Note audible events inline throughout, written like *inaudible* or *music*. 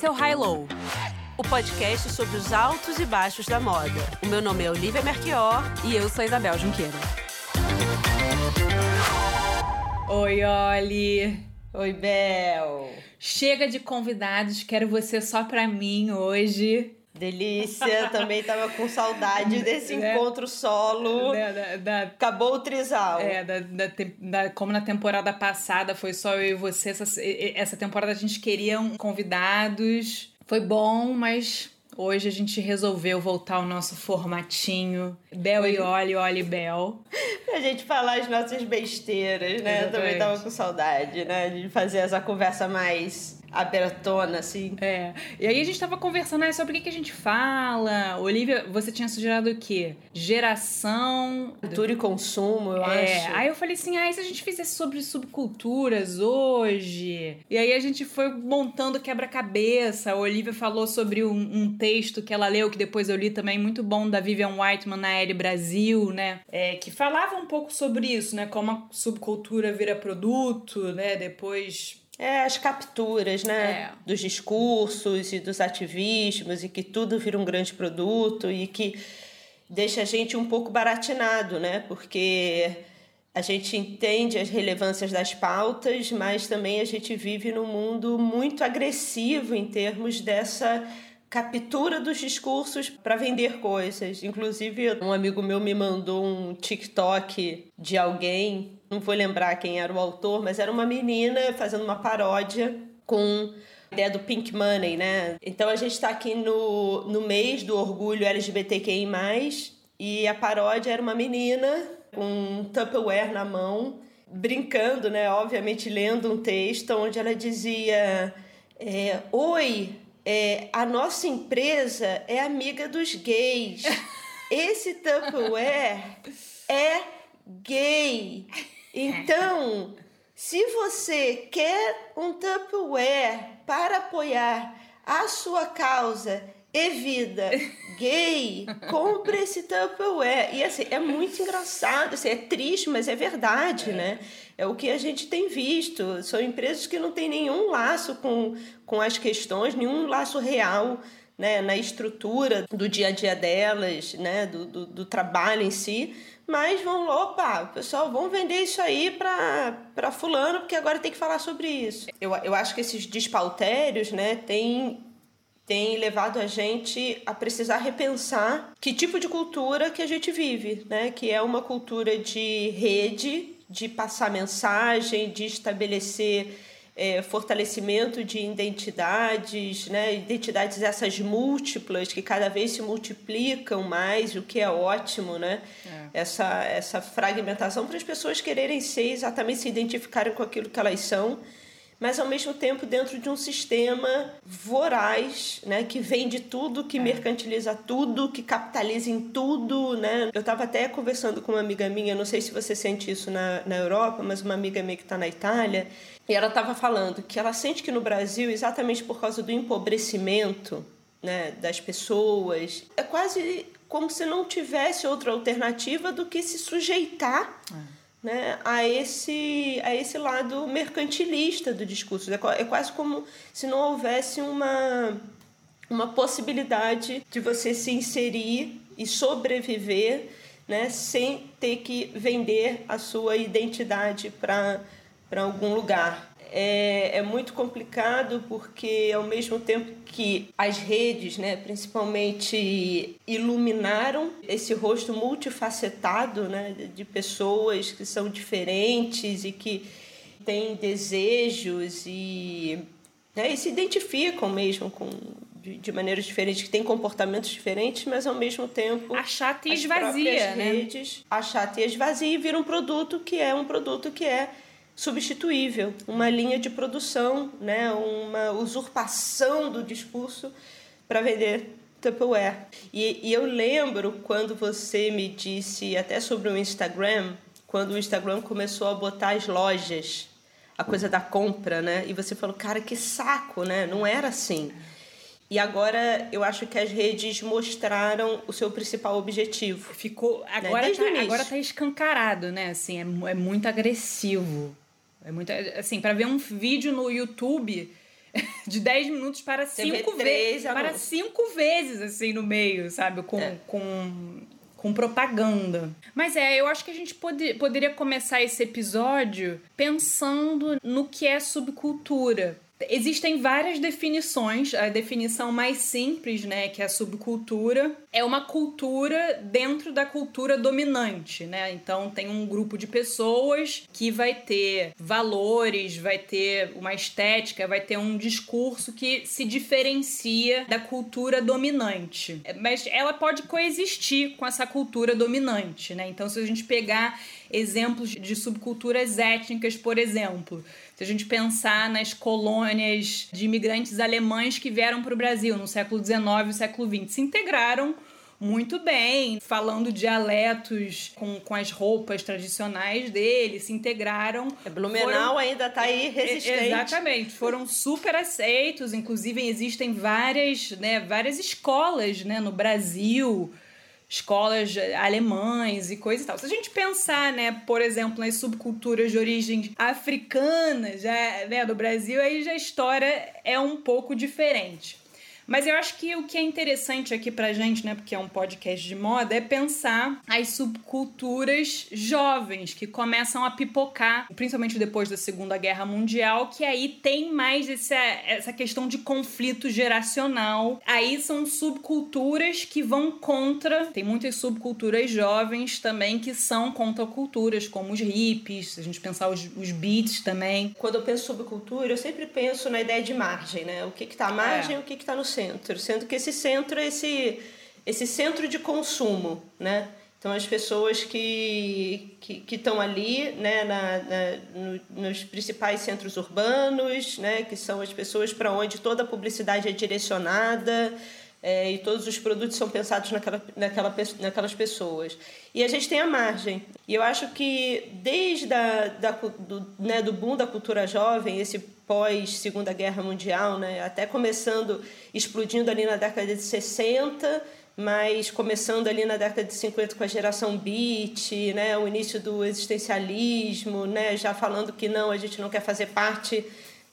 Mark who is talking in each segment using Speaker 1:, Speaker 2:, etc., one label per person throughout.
Speaker 1: Esse é o High Low, o podcast sobre os altos e baixos da moda. O meu nome é Olivia Merquior
Speaker 2: e eu sou Isabel Junqueira.
Speaker 3: Oi, Oli.
Speaker 4: Oi, Bel.
Speaker 3: Chega de convidados, quero você só pra mim hoje.
Speaker 4: Delícia, também tava com saudade *laughs* desse é, encontro solo. Da, da, Acabou o trisal.
Speaker 3: É, da, da, como na temporada passada foi só eu e você, essa, essa temporada a gente queria convidados. Foi bom, mas Hoje a gente resolveu voltar ao nosso formatinho Bel e Oli, Oli e Bel.
Speaker 4: pra gente falar as nossas besteiras, né? Exatamente. Eu também tava com saudade, né? De fazer essa conversa mais abertona, assim.
Speaker 3: É. E aí a gente tava conversando né, sobre o que, que a gente fala. Olivia, você tinha sugerido o quê? Geração.
Speaker 4: Cultura e consumo, eu
Speaker 3: é.
Speaker 4: acho.
Speaker 3: Aí eu falei assim: ah, e se a gente fizesse sobre subculturas hoje? E aí a gente foi montando quebra-cabeça. A Olivia falou sobre um, um, texto que ela leu, que depois eu li também, muito bom, da Vivian Whiteman na L Brasil, né? É, que falava um pouco sobre isso, né? Como a subcultura vira produto, né? Depois
Speaker 4: é, as capturas, né? É. Dos discursos e dos ativismos, e que tudo vira um grande produto e que deixa a gente um pouco baratinado, né? Porque a gente entende as relevâncias das pautas, mas também a gente vive num mundo muito agressivo em termos dessa captura dos discursos para vender coisas. Inclusive, um amigo meu me mandou um TikTok de alguém não vou lembrar quem era o autor, mas era uma menina fazendo uma paródia com a ideia do pink money, né? Então a gente está aqui no, no mês do orgulho LGBTQI+, e a paródia era uma menina com um Tupperware na mão, brincando, né? Obviamente lendo um texto onde ela dizia: é, Oi, é, a nossa empresa é amiga dos gays. *laughs* Esse Tupperware é gay. Então, se você quer um Tupperware para apoiar a sua causa e vida gay, *laughs* compre esse Tupperware. E assim, é muito engraçado, assim, é triste, mas é verdade, é. né? É o que a gente tem visto. São empresas que não têm nenhum laço com, com as questões, nenhum laço real né, na estrutura do dia a dia delas, né, do, do, do trabalho em si mas vão, opa, pessoal, vamos vender isso aí para fulano, porque agora tem que falar sobre isso. Eu, eu acho que esses despautérios, né, tem, tem levado a gente a precisar repensar que tipo de cultura que a gente vive, né, que é uma cultura de rede, de passar mensagem, de estabelecer é, fortalecimento de identidades, né? identidades essas múltiplas que cada vez se multiplicam mais, o que é ótimo, né? É. Essa, essa fragmentação para as pessoas quererem ser exatamente se identificarem com aquilo que elas são mas ao mesmo tempo dentro de um sistema voraz, né, que vende tudo, que é. mercantiliza tudo, que capitaliza em tudo, né? Eu estava até conversando com uma amiga minha, não sei se você sente isso na, na Europa, mas uma amiga minha que está na Itália, e ela estava falando que ela sente que no Brasil, exatamente por causa do empobrecimento, né, das pessoas, é quase como se não tivesse outra alternativa do que se sujeitar. É né, a, esse, a esse lado mercantilista do discurso. É, é quase como se não houvesse uma, uma possibilidade de você se inserir e sobreviver né, sem ter que vender a sua identidade para algum lugar é, é muito complicado porque ao mesmo tempo que as redes, né, principalmente iluminaram esse rosto multifacetado, né, de pessoas que são diferentes e que têm desejos e, né, e se identificam mesmo com de, de, maneiras diferentes, que têm comportamentos diferentes, mas ao mesmo tempo.
Speaker 3: A chata e esvazia,
Speaker 4: né? Redes, a chata e esvazia e vira um produto que é um produto que é substituível, uma linha de produção, né, uma usurpação do discurso para vender Tupperware. E, e eu lembro quando você me disse até sobre o Instagram, quando o Instagram começou a botar as lojas, a coisa da compra, né? E você falou, cara, que saco, né? Não era assim. E agora eu acho que as redes mostraram o seu principal objetivo.
Speaker 3: Ficou agora né? tá, agora tá escancarado, né? Assim, é, é muito agressivo. É muito assim, para ver um vídeo no YouTube *laughs* de 10 minutos para cinco vezes. Para cinco vezes, assim, no meio, sabe? Com, é. com, com propaganda. Mas é, eu acho que a gente pode, poderia começar esse episódio pensando no que é subcultura. Existem várias definições. A definição mais simples, né, que é a subcultura, é uma cultura dentro da cultura dominante, né? Então tem um grupo de pessoas que vai ter valores, vai ter uma estética, vai ter um discurso que se diferencia da cultura dominante. Mas ela pode coexistir com essa cultura dominante, né? Então se a gente pegar exemplos de subculturas étnicas, por exemplo, se a gente pensar nas colônias de imigrantes alemães que vieram para o Brasil no século XIX e século XX, se integraram muito bem, falando dialetos com, com as roupas tradicionais deles, se integraram.
Speaker 4: É, Blumenau foram, ainda está aí resistente.
Speaker 3: Exatamente, foram super aceitos, inclusive existem várias, né, várias escolas né, no Brasil escolas alemães e coisa e tal. Se a gente pensar, né, por exemplo, nas subculturas de origem africana, já, né, do Brasil, aí já a história é um pouco diferente. Mas eu acho que o que é interessante aqui pra gente, né, porque é um podcast de moda, é pensar as subculturas jovens que começam a pipocar, principalmente depois da Segunda Guerra Mundial, que aí tem mais essa, essa questão de conflito geracional. Aí são subculturas que vão contra, tem muitas subculturas jovens também que são contraculturas, como os hippies, se a gente pensar os, os beats também.
Speaker 4: Quando eu penso subcultura, eu sempre penso na ideia de margem, né? O que que tá à margem e é. o que que tá no centro centro, sendo que esse centro é esse, esse centro de consumo, né? Então, as pessoas que estão que, que ali né, na, na no, nos principais centros urbanos, né, que são as pessoas para onde toda a publicidade é direcionada é, e todos os produtos são pensados naquela, naquela, naquelas pessoas. E a gente tem a margem. E eu acho que desde a, da, do, né, do boom da cultura jovem, esse pós Segunda Guerra Mundial, né? até começando, explodindo ali na década de 60, mas começando ali na década de 50 com a geração beat, né? o início do existencialismo, né? já falando que não, a gente não quer fazer parte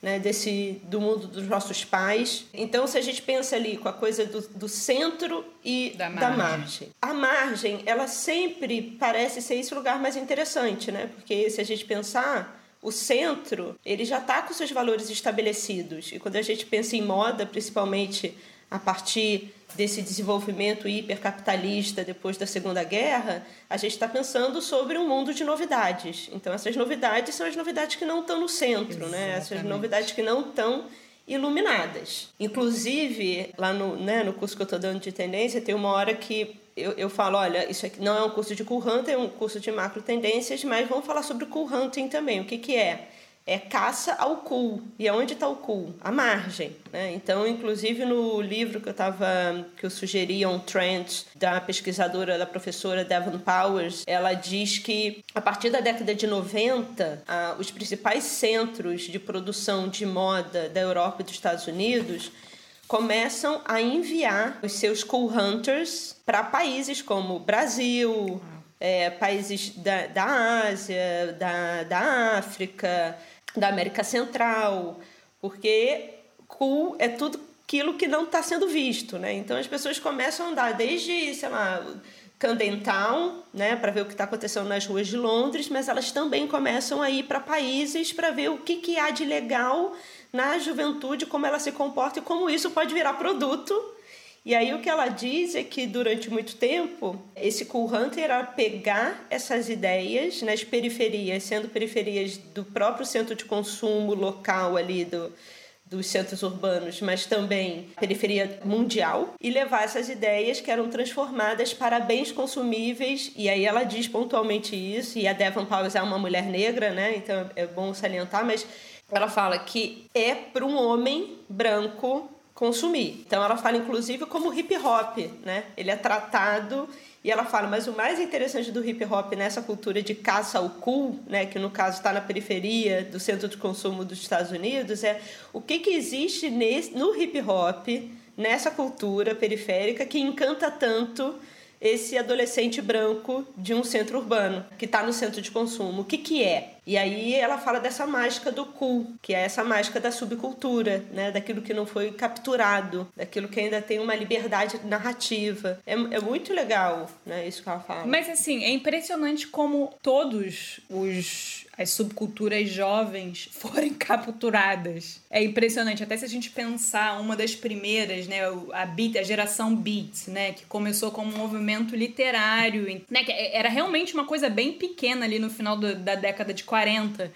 Speaker 4: né, desse do mundo dos nossos pais. Então, se a gente pensa ali com a coisa do, do centro e da margem. da margem. a margem, ela sempre parece ser esse lugar mais interessante, né? Porque se a gente pensar o centro, ele já está com seus valores estabelecidos. E quando a gente pensa em moda, principalmente a partir desse desenvolvimento hipercapitalista depois da Segunda Guerra, a gente está pensando sobre um mundo de novidades. Então, essas novidades são as novidades que não estão no centro, né? essas novidades que não estão iluminadas. Inclusive, lá no, né, no curso que eu estou dando de tendência, tem uma hora que eu, eu falo, olha, isso aqui não é um curso de cool hunting, é um curso de macro tendências, mas vamos falar sobre cool hunting também. O que, que é? É caça ao cool. E aonde está o cool? A margem. Né? Então, inclusive no livro que eu tava, que eu sugeri, On Trend, da pesquisadora, da professora Devon Powers, ela diz que a partir da década de 90, ah, os principais centros de produção de moda da Europa e dos Estados Unidos começam a enviar os seus cool hunters para países como Brasil, é, países da, da Ásia, da, da África, da América Central, porque cool é tudo aquilo que não está sendo visto, né? Então as pessoas começam a andar desde, sei lá, Camden Town, né, para ver o que está acontecendo nas ruas de Londres, mas elas também começam a ir para países para ver o que, que há de legal na juventude, como ela se comporta e como isso pode virar produto. E aí o que ela diz é que durante muito tempo esse Cool Hunter era pegar essas ideias nas periferias, sendo periferias do próprio centro de consumo local ali do, dos centros urbanos, mas também periferia mundial, e levar essas ideias que eram transformadas para bens consumíveis, e aí ela diz pontualmente isso, e a Devon Powers é uma mulher negra, né? Então é bom salientar, mas ela fala que é para um homem branco consumir. Então ela fala inclusive como hip hop, né? Ele é tratado e ela fala, mas o mais interessante do hip hop nessa cultura de caça ao cool, né, que no caso está na periferia do centro de consumo dos Estados Unidos, é o que, que existe nesse, no hip hop, nessa cultura periférica que encanta tanto esse adolescente branco de um centro urbano, que está no centro de consumo. O que, que é? E aí ela fala dessa mágica do cool, que é essa mágica da subcultura, né? daquilo que não foi capturado, daquilo que ainda tem uma liberdade narrativa. É, é muito legal né? isso que ela fala.
Speaker 3: Mas assim, é impressionante como todos os as subculturas jovens *laughs* forem capturadas. É impressionante, até se a gente pensar uma das primeiras, né, a beat, a geração beat, né, que começou como um movimento literário, né, que era realmente uma coisa bem pequena ali no final do, da década de 40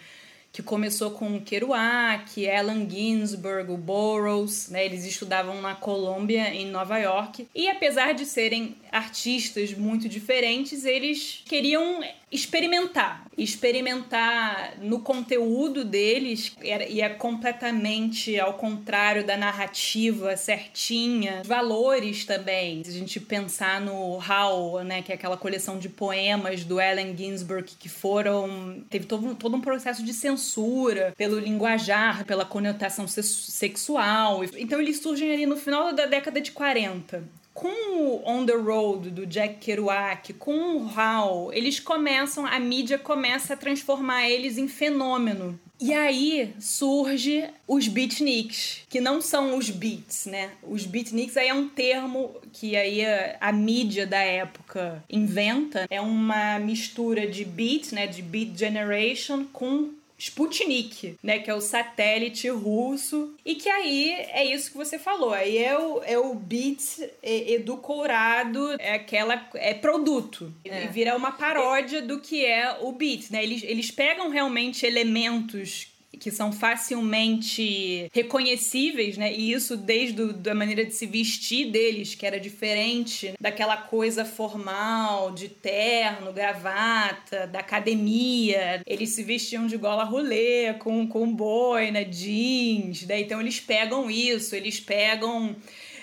Speaker 3: que começou com Kerouac, Allen Ginsberg, o Burroughs, né? Eles estudavam na Colômbia, em Nova York. E apesar de serem artistas muito diferentes, eles queriam experimentar. Experimentar no conteúdo deles, e é completamente ao contrário da narrativa certinha. Valores também. Se a gente pensar no How, né, que é aquela coleção de poemas do Allen Ginsberg que foram. teve todo, todo um processo de censura pelo linguajar, pela conotação sexual. Então eles surgem ali no final da década de 40 com o On the Road do Jack Kerouac, com o Hal, eles começam, a mídia começa a transformar eles em fenômeno. E aí surge os beatniks, que não são os beats, né? Os beatniks aí é um termo que aí a, a, mídia da época inventa. É uma mistura de beat, né? De beat generation com Sputnik, né, que é o satélite russo, e que aí é isso que você falou, aí é o, é o bit edulcorado, é aquela, é produto, é. vira uma paródia do que é o beat, né, eles, eles pegam realmente elementos que são facilmente reconhecíveis, né? E isso desde a da maneira de se vestir deles, que era diferente daquela coisa formal, de terno, gravata, da academia. Eles se vestiam de gola rolê, com, com boina, jeans, né? Então eles pegam isso, eles pegam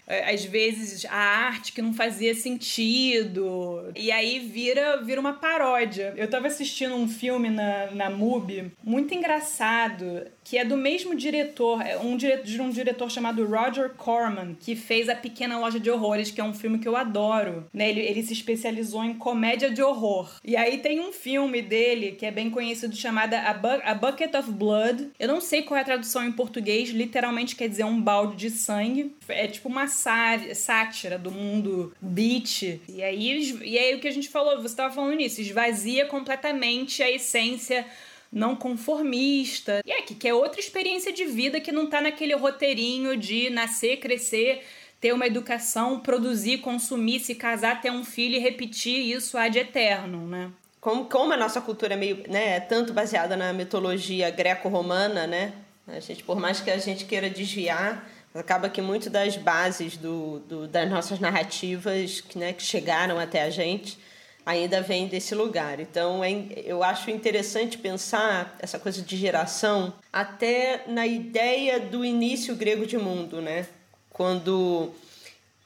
Speaker 3: às vezes a arte que não fazia sentido. E aí vira, vira uma paródia. Eu tava assistindo um filme na, na MUBI, muito engraçado, que é do mesmo diretor, é um diretor, de um diretor chamado Roger Corman, que fez A Pequena Loja de Horrores, que é um filme que eu adoro. Né? Ele, ele se especializou em comédia de horror. E aí tem um filme dele que é bem conhecido chamado A, Bu a Bucket of Blood. Eu não sei qual é a tradução em português, literalmente quer dizer um balde de sangue. É tipo uma sátira do mundo beat. E aí, e aí o que a gente falou, você estava falando nisso, esvazia completamente a essência não conformista. E é que, que é outra experiência de vida que não tá naquele roteirinho de nascer, crescer, ter uma educação, produzir, consumir, se casar, ter um filho e repetir isso ad eterno, né?
Speaker 4: Como, como a nossa cultura é meio, né, é tanto baseada na mitologia greco-romana, né? A gente, por mais que a gente queira desviar, acaba que muito das bases do, do, das nossas narrativas que, né, que chegaram até a gente ainda vem desse lugar. Então, é, eu acho interessante pensar essa coisa de geração até na ideia do início grego de mundo, né? Quando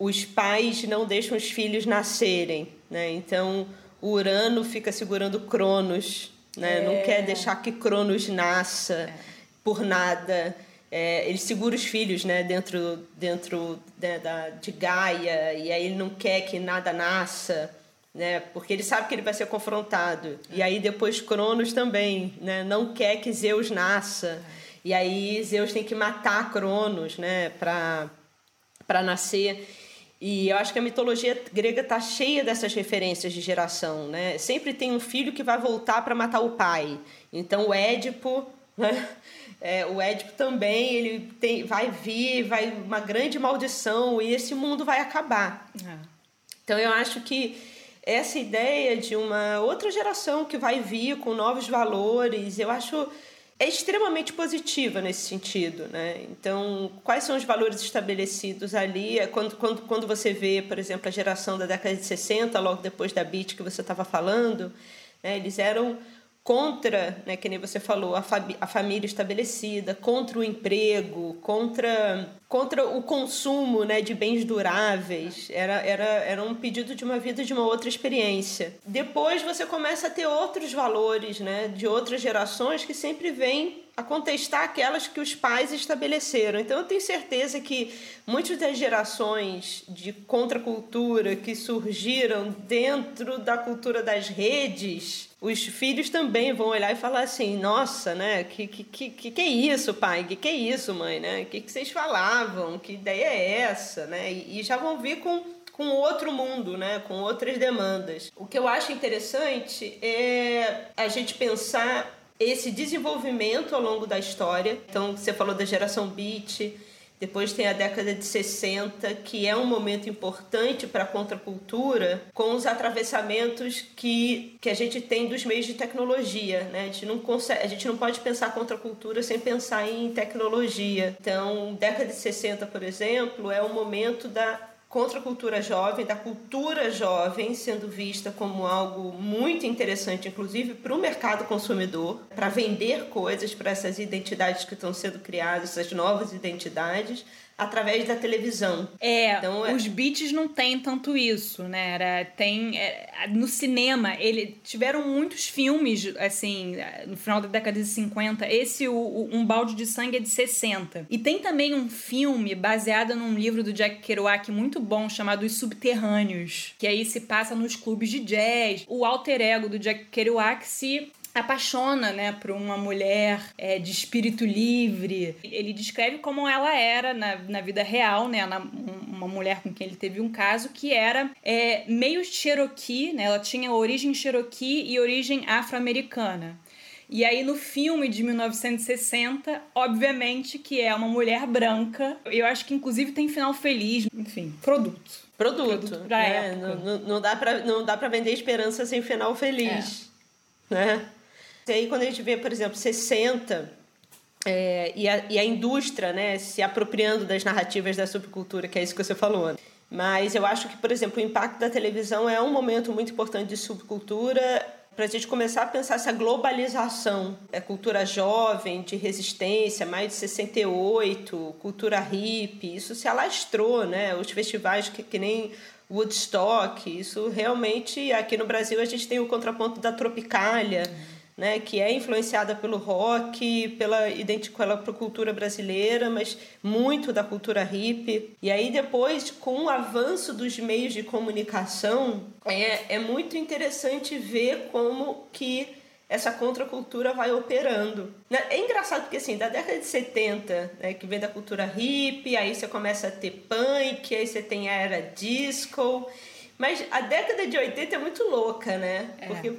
Speaker 4: os pais não deixam os filhos nascerem, né? Então, o Urano fica segurando Cronos, né? É. Não quer deixar que Cronos nasça é. por nada. É, ele segura os filhos né, dentro, dentro né, da, de Gaia, e aí ele não quer que nada nasça né? Porque ele sabe que ele vai ser confrontado. E aí depois Cronos também, né? Não quer que Zeus nasça. E aí Zeus tem que matar Cronos, né? Para para nascer. E eu acho que a mitologia grega está cheia dessas referências de geração, né? Sempre tem um filho que vai voltar para matar o pai. Então o Édipo, né? *laughs* É, o Édipo também ele tem, vai vir, vai uma grande maldição e esse mundo vai acabar. É. Então eu acho que essa ideia de uma outra geração que vai vir com novos valores, eu acho é extremamente positiva nesse sentido, né? Então, quais são os valores estabelecidos ali? É quando, quando, quando você vê, por exemplo, a geração da década de 60, logo depois da BIT que você estava falando, né? eles eram contra, né, que nem você falou, a, a família estabelecida, contra o emprego, contra, contra o consumo né, de bens duráveis. Era, era, era um pedido de uma vida de uma outra experiência. Depois você começa a ter outros valores né, de outras gerações que sempre vêm a contestar aquelas que os pais estabeleceram. Então eu tenho certeza que muitas das gerações de contracultura que surgiram dentro da cultura das redes, os filhos também vão olhar e falar assim: nossa, né? Que que, que, que é isso, pai? Que que é isso, mãe? Né? Que que vocês Que ideia é essa? Né? E, e já vão vir com com outro mundo, né? com outras demandas. O que eu acho interessante é a gente pensar esse desenvolvimento ao longo da história. Então, você falou da geração beat, depois tem a década de 60, que é um momento importante para a contracultura, com os atravessamentos que, que a gente tem dos meios de tecnologia. Né? A, gente não consegue, a gente não pode pensar contracultura sem pensar em tecnologia. Então, década de 60, por exemplo, é o momento da contra a cultura jovem, da cultura jovem sendo vista como algo muito interessante, inclusive para o mercado consumidor, para vender coisas para essas identidades que estão sendo criadas, essas novas identidades através da televisão.
Speaker 3: É, então, é... os beats não tem tanto isso, né? Era, tem é, no cinema, ele tiveram muitos filmes assim, no final da década de 50. Esse o, o, Um Balde de Sangue é de 60. E tem também um filme baseado num livro do Jack Kerouac muito bom chamado Os Subterrâneos, que aí se passa nos clubes de jazz. O alter ego do Jack Kerouac se apaixona, né, por uma mulher é, de espírito livre. Ele descreve como ela era na, na vida real, né, na, uma mulher com quem ele teve um caso que era é, meio Cherokee, né, ela tinha origem Cherokee e origem afro-americana. E aí no filme de 1960, obviamente que é uma mulher branca. Eu acho que inclusive tem final feliz, enfim, produto.
Speaker 4: Produto, produto pra é, época. Não, não, dá pra, não dá pra vender esperança sem final feliz. É. Né? E aí, quando a gente vê, por exemplo, 60 é, e, a, e a indústria né, se apropriando das narrativas da subcultura, que é isso que você falou. Mas eu acho que, por exemplo, o impacto da televisão é um momento muito importante de subcultura para a gente começar a pensar essa globalização. É cultura jovem, de resistência, mais de 68, cultura hippie, isso se alastrou, né? Os festivais que, que nem Woodstock, isso realmente, aqui no Brasil a gente tem o contraponto da Tropicália, né, que é influenciada pelo rock, pela, pela cultura brasileira, mas muito da cultura hip. E aí depois, com o avanço dos meios de comunicação, é, é muito interessante ver como que essa contracultura vai operando. Né? É engraçado porque, assim, da década de 70, né, que vem da cultura hip, aí você começa a ter punk, aí você tem a era disco, mas a década de 80 é muito louca, né?
Speaker 3: É. Porque...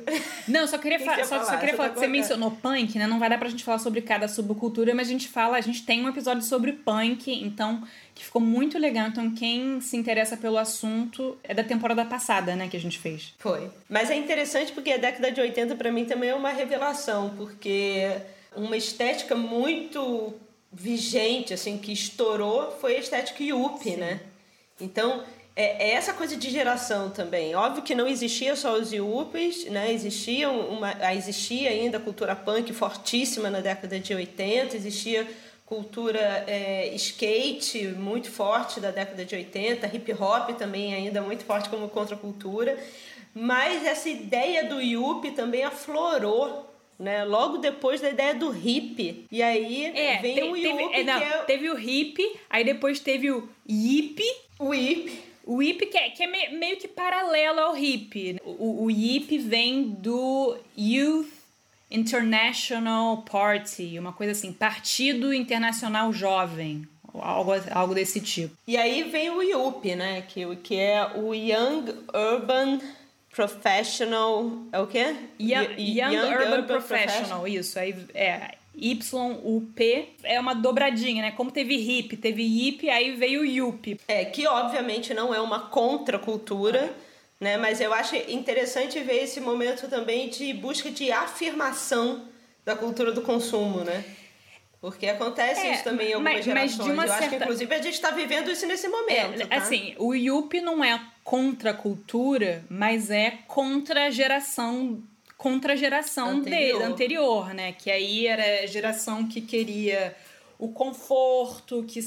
Speaker 3: Não, só queria, *laughs* fa só, só, queria falar tá que você mencionou punk, né? Não vai dar pra gente falar sobre cada subcultura, mas a gente fala, a gente tem um episódio sobre punk, então, que ficou muito legal. Então, quem se interessa pelo assunto é da temporada passada, né, que a gente fez.
Speaker 4: Foi. Mas é interessante porque a década de 80 para mim também é uma revelação, porque uma estética muito vigente, assim, que estourou foi a estética Yuppie, Sim. né? Então, é, é, essa coisa de geração também. Óbvio que não existia só os Yuppies, né? Existia, uma, existia ainda cultura punk fortíssima na década de 80, existia cultura é, skate muito forte da década de 80, hip hop também ainda muito forte como contracultura. Mas essa ideia do Yuppie também aflorou né? Logo depois da ideia do hip. E aí é, vem te, o Yuppie. Teve, é, não, é...
Speaker 3: teve o hip, aí depois teve o yip.
Speaker 4: O yip.
Speaker 3: O hip que é, que é meio que paralelo ao hip. O, o hip vem do Youth International Party, uma coisa assim, Partido Internacional Jovem. Algo, algo desse tipo.
Speaker 4: E aí vem o YUP, né? Que, que é o Young Urban Professional. É o quê?
Speaker 3: Young, Young, Young Urban, Urban Professional, Professional, isso. Aí é YUP é uma dobradinha, né? Como teve hip, teve hip, aí veio o yup.
Speaker 4: É, que obviamente não é uma contracultura, né? Mas eu acho interessante ver esse momento também de busca de afirmação da cultura do consumo, né? Porque acontece é, isso também em algumas mas, gerações. Mas de uma eu certa... acho que, inclusive, a gente está vivendo isso nesse momento. É,
Speaker 3: tá? Assim, o yup não é contra a cultura, mas é contra a geração contra a geração anterior. dele, anterior, né? Que aí era a geração que queria o conforto, que,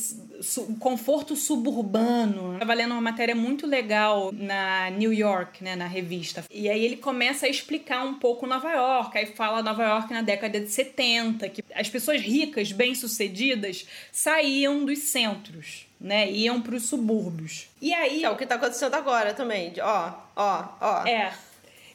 Speaker 3: o conforto suburbano. Estava lendo uma matéria muito legal na New York, né, na revista. E aí ele começa a explicar um pouco Nova York. Aí fala Nova York na década de 70, que as pessoas ricas, bem-sucedidas, saíam dos centros. Né, iam para os subúrbios. E aí.
Speaker 4: É o que está acontecendo agora também. Ó, ó, ó.
Speaker 3: É.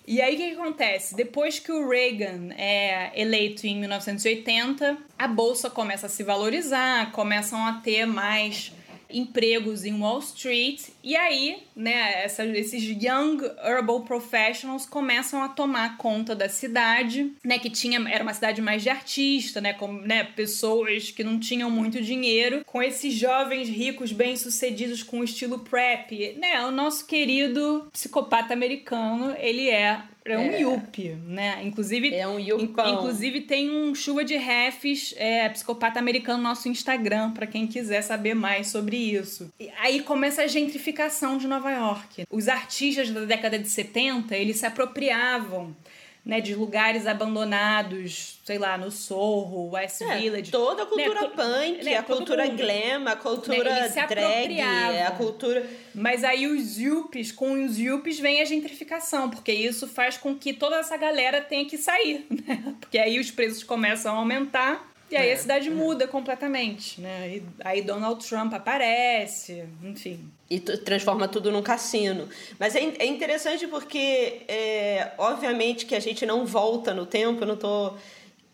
Speaker 3: E aí o que, que, acontece? Depois que o Reagan é eleito em 1980, a bolsa começa a se valorizar, começam a ter mais empregos em Wall Street. E aí, né, essa, esses young herbal professionals começam a tomar conta da cidade, né, que tinha era uma cidade mais de artista, né, com né, pessoas que não tinham muito dinheiro, com esses jovens ricos bem-sucedidos com o estilo prep, né, o nosso querido psicopata americano, ele é é um é. Yuppie, né? Inclusive,
Speaker 4: é um yupão.
Speaker 3: Inclusive tem um chuva de refs, é, psicopata americano no nosso Instagram, para quem quiser saber mais sobre isso. E aí começa a gentrificação de Nova York. Os artistas da década de 70, eles se apropriavam né, de lugares abandonados, sei lá, no Sorro, West é, Village.
Speaker 4: Toda a né, cultura né, punk, né, a cultura mundo. glam, a cultura né, drag, a cultura...
Speaker 3: Mas aí os yuppies, com os yuppies vem a gentrificação, porque isso faz com que toda essa galera tenha que sair, *laughs* né? Porque aí os preços começam a aumentar e aí é, a cidade é. muda completamente, né? E aí Donald Trump aparece, enfim.
Speaker 4: E transforma tudo num cassino. Mas é, é interessante porque, é, obviamente, que a gente não volta no tempo, eu não tô.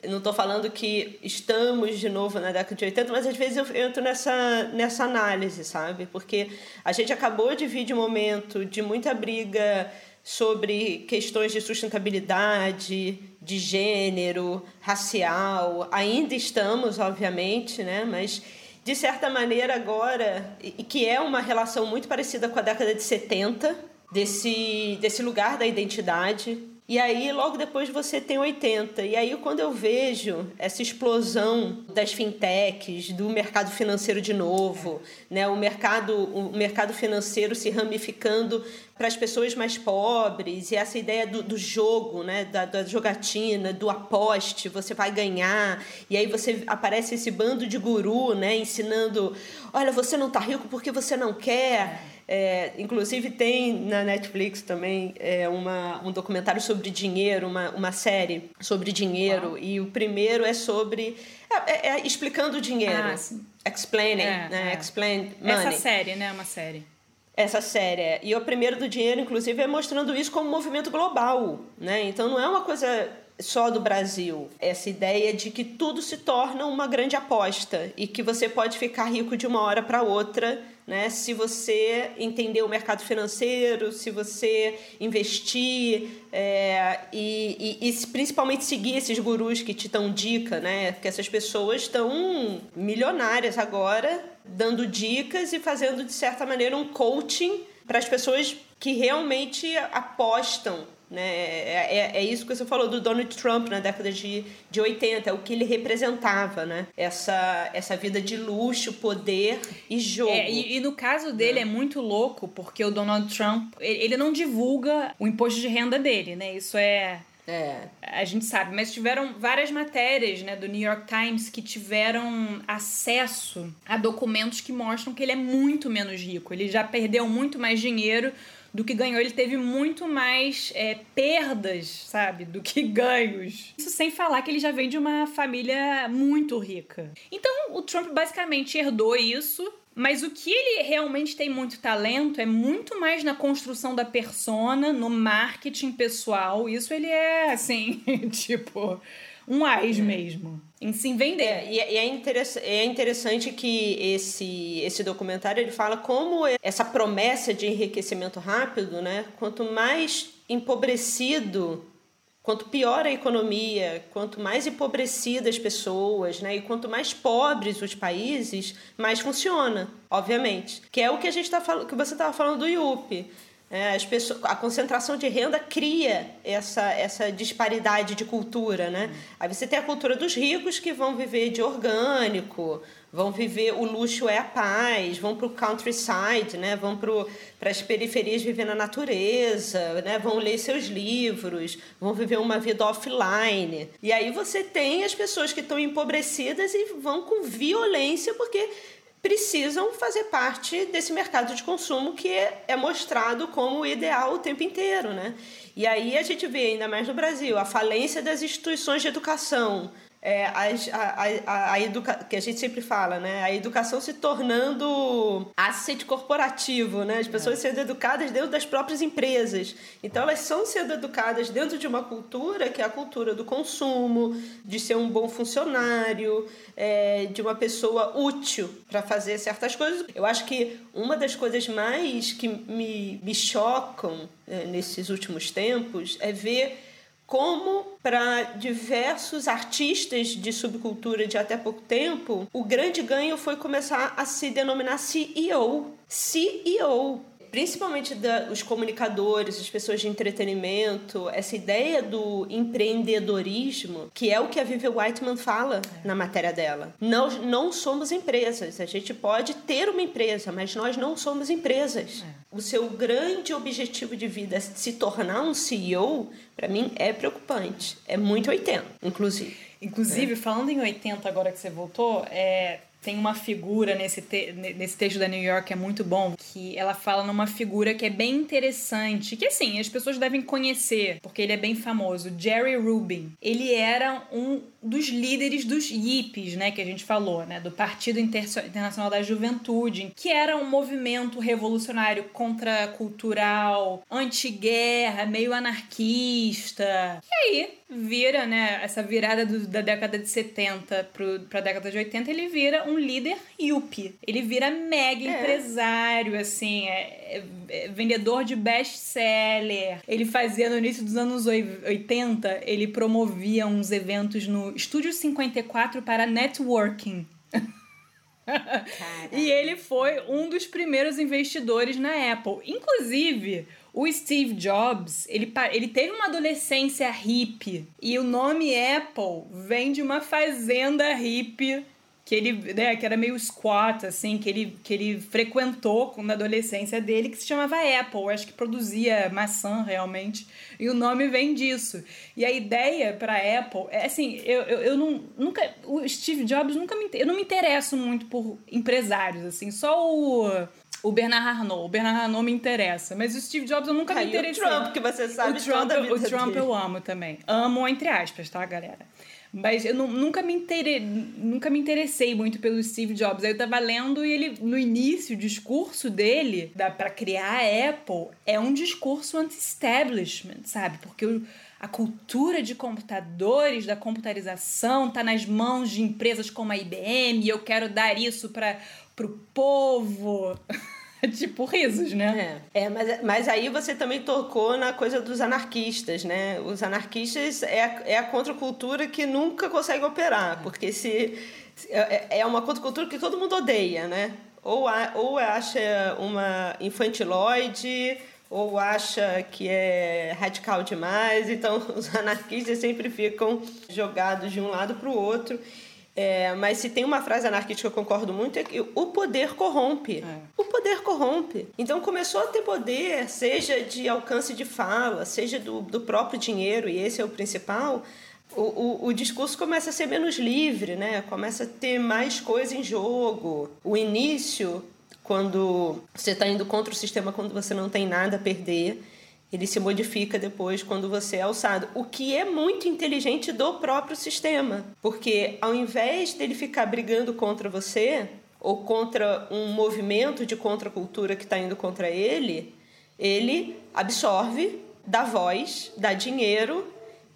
Speaker 4: não tô falando que estamos de novo na década de 80, mas às vezes eu entro nessa, nessa análise, sabe? Porque a gente acabou de vir de um momento de muita briga sobre questões de sustentabilidade, de gênero, racial. Ainda estamos, obviamente, né? mas de certa maneira agora, e que é uma relação muito parecida com a década de 70, desse, desse lugar da identidade, e aí, logo depois, você tem 80. E aí, quando eu vejo essa explosão das fintechs, do mercado financeiro de novo, né? o, mercado, o mercado financeiro se ramificando para as pessoas mais pobres, e essa ideia do, do jogo, né? da, da jogatina, do aposte, você vai ganhar. E aí você aparece esse bando de guru né? ensinando: olha, você não está rico porque você não quer. É, inclusive tem na Netflix também é, uma, um documentário sobre dinheiro, uma, uma série sobre dinheiro, Uau. e o primeiro é sobre. É, é, é explicando o dinheiro. Ah, Explaining, é, né? Explain money.
Speaker 3: Essa série, né? Uma série
Speaker 4: essa série. E o primeiro do dinheiro, inclusive, é mostrando isso como um movimento global, né? Então não é uma coisa só do Brasil. Essa ideia de que tudo se torna uma grande aposta e que você pode ficar rico de uma hora para outra né? Se você entender o mercado financeiro, se você investir é, e, e, e, principalmente seguir esses gurus que te dão dica, né? Que essas pessoas estão milionárias agora, dando dicas e fazendo de certa maneira um coaching para as pessoas que realmente apostam né? É, é, é, isso que você falou do Donald Trump na década de, de 80, é o que ele representava, né? Essa, essa vida de luxo, poder e jogo.
Speaker 3: É, e, e, no caso dele é. é muito louco, porque o Donald Trump, ele, ele não divulga o imposto de renda dele, né? Isso é
Speaker 4: é.
Speaker 3: A gente sabe, mas tiveram várias matérias né, do New York Times que tiveram acesso a documentos que mostram que ele é muito menos rico. Ele já perdeu muito mais dinheiro do que ganhou. Ele teve muito mais é, perdas, sabe, do que *laughs* ganhos. Isso sem falar que ele já vem de uma família muito rica. Então, o Trump basicamente herdou isso. Mas o que ele realmente tem muito talento é muito mais na construção da persona, no marketing pessoal. Isso ele é, assim, *laughs* tipo, um ais mesmo em se vender.
Speaker 4: É, e, é, é, interess é interessante que esse, esse documentário ele fala como essa promessa de enriquecimento rápido, né? Quanto mais empobrecido, quanto pior a economia, quanto mais empobrecidas as pessoas, né? E quanto mais pobres os países, mais funciona, obviamente. Que é o que a gente tá falando, que você estava falando do IUP É, as pessoas, a concentração de renda cria essa, essa disparidade de cultura, né? Aí você tem a cultura dos ricos que vão viver de orgânico, vão viver o luxo é a paz, vão para o countryside, né? Vão para as periferias viver na natureza, né? Vão ler seus livros, vão viver uma vida offline. E aí você tem as pessoas que estão empobrecidas e vão com violência porque precisam fazer parte desse mercado de consumo que é mostrado como ideal o tempo inteiro, né? E aí a gente vê, ainda mais no Brasil, a falência das instituições de educação, é, a, a, a, a educa... que a gente sempre fala, né? A educação se tornando asset corporativo, né? As pessoas é. sendo educadas dentro das próprias empresas. Então elas são sendo educadas dentro de uma cultura que é a cultura do consumo, de ser um bom funcionário, é, de uma pessoa útil para fazer certas coisas. Eu acho que uma das coisas mais que me, me chocam é, nesses últimos tempos é ver como para diversos artistas de subcultura de até pouco tempo, o grande ganho foi começar a se denominar CEO. CEO principalmente da, os comunicadores, as pessoas de entretenimento, essa ideia do empreendedorismo, que é o que a Vivian Whiteman fala na matéria dela. Nós não somos empresas. A gente pode ter uma empresa, mas nós não somos empresas. É. O seu grande objetivo de vida é se tornar um CEO, para mim, é preocupante. É muito 80, inclusive.
Speaker 3: Inclusive, é. falando em 80, agora que você voltou, é, tem uma figura nesse, te nesse texto da New York que é muito bom, que ela fala numa figura que é bem interessante, que assim, as pessoas devem conhecer, porque ele é bem famoso, Jerry Rubin. Ele era um dos líderes dos hippies, né, que a gente falou, né, do Partido Internacional da Juventude, que era um movimento revolucionário contracultural, anti-guerra, meio anarquista. E aí, vira, né, essa virada do, da década de 70 para a década de 80, ele vira um líder yuppie. Ele vira mega é. empresário, assim, é, é, é vendedor de best-seller. Ele fazia no início dos anos 80, ele promovia uns eventos no Estúdio 54 para networking. *laughs* e ele foi um dos primeiros investidores na Apple. Inclusive, o Steve Jobs, ele, ele teve uma adolescência hippie. E o nome Apple vem de uma fazenda hippie que ele, né, que era meio squat, assim, que ele, que ele frequentou na adolescência dele, que se chamava Apple, acho que produzia maçã realmente, e o nome vem disso. E a ideia para Apple é assim, eu, eu, eu, não, nunca, o Steve Jobs nunca me, eu não me interesso muito por empresários, assim, só o o Bernard Arnault. O Bernard Arnault me interessa. Mas o Steve Jobs eu nunca ah, me interessei.
Speaker 4: o Trump, que você sabe
Speaker 3: o Trump, O Trump dele. eu amo também. Amo entre aspas, tá, galera? Mas eu nunca, me inter... nunca me interessei muito pelo Steve Jobs. Aí eu tava lendo e ele, no início, o discurso dele para criar a Apple é um discurso anti-establishment, sabe? Porque o, a cultura de computadores, da computarização, tá nas mãos de empresas como a IBM e eu quero dar isso para pro povo. *laughs* *laughs* tipo, risos,
Speaker 4: né? É, é mas, mas aí você também tocou na coisa dos anarquistas, né? Os anarquistas é a, é a contracultura que nunca consegue operar, porque se é, é uma contracultura que todo mundo odeia, né? Ou, a, ou acha uma infantiloide, ou acha que é radical demais, então *laughs* os anarquistas sempre ficam jogados de um lado para o outro. É, mas se tem uma frase anarquista que eu concordo muito é que o poder corrompe. É. O poder corrompe. Então começou a ter poder, seja de alcance de fala, seja do, do próprio dinheiro, e esse é o principal. O, o, o, discurso começa a ser menos livre, né? Começa a ter mais coisa em jogo. O início, quando você está indo contra o sistema, quando você não tem nada a perder ele se modifica depois quando você é alçado, o que é muito inteligente do próprio sistema, porque ao invés dele ficar brigando contra você ou contra um movimento de contracultura que está indo contra ele, ele absorve, dá voz, dá dinheiro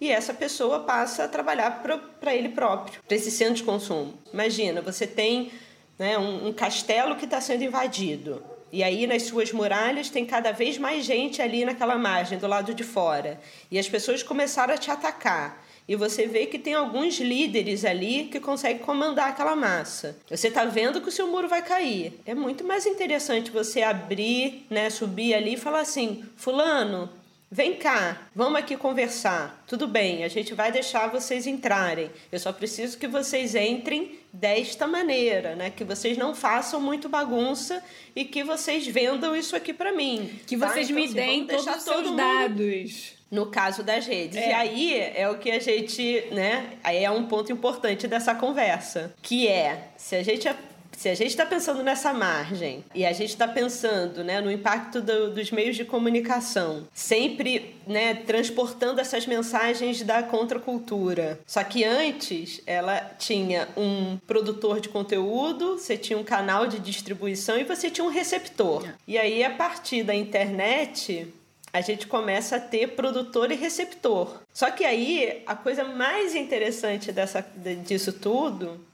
Speaker 4: e essa pessoa passa a trabalhar para ele próprio, para esse centro de consumo. Imagina, você tem né, um, um castelo que está sendo invadido e aí, nas suas muralhas, tem cada vez mais gente ali naquela margem, do lado de fora. E as pessoas começaram a te atacar. e você vê que tem alguns líderes ali que conseguem comandar aquela massa. Você está vendo que o seu muro vai cair. É muito mais interessante você abrir, né, subir ali e falar assim: Fulano, Vem cá, vamos aqui conversar. Tudo bem, a gente vai deixar vocês entrarem. Eu só preciso que vocês entrem desta maneira, né? Que vocês não façam muito bagunça e que vocês vendam isso aqui para mim.
Speaker 3: Que tá? vocês então, me assim, deem todos os seus todo dados.
Speaker 4: No caso das redes. É. E aí é o que a gente, né? Aí é um ponto importante dessa conversa, que é se a gente se a gente está pensando nessa margem e a gente está pensando né, no impacto do, dos meios de comunicação, sempre né, transportando essas mensagens da contracultura. Só que antes ela tinha um produtor de conteúdo, você tinha um canal de distribuição e você tinha um receptor. E aí, a partir da internet, a gente começa a ter produtor e receptor. Só que aí a coisa mais interessante dessa, disso tudo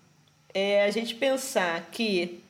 Speaker 4: é a gente pensar que